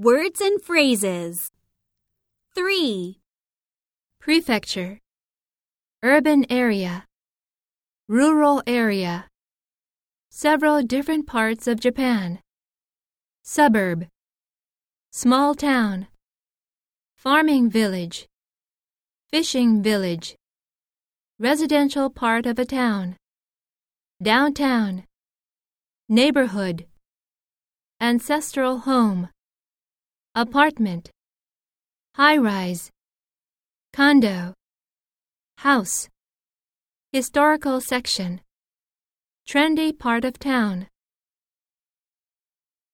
Words and phrases. 3. Prefecture. Urban area. Rural area. Several different parts of Japan. Suburb. Small town. Farming village. Fishing village. Residential part of a town. Downtown. Neighborhood. Ancestral home. Apartment. High rise. Condo. House. Historical section. Trendy part of town.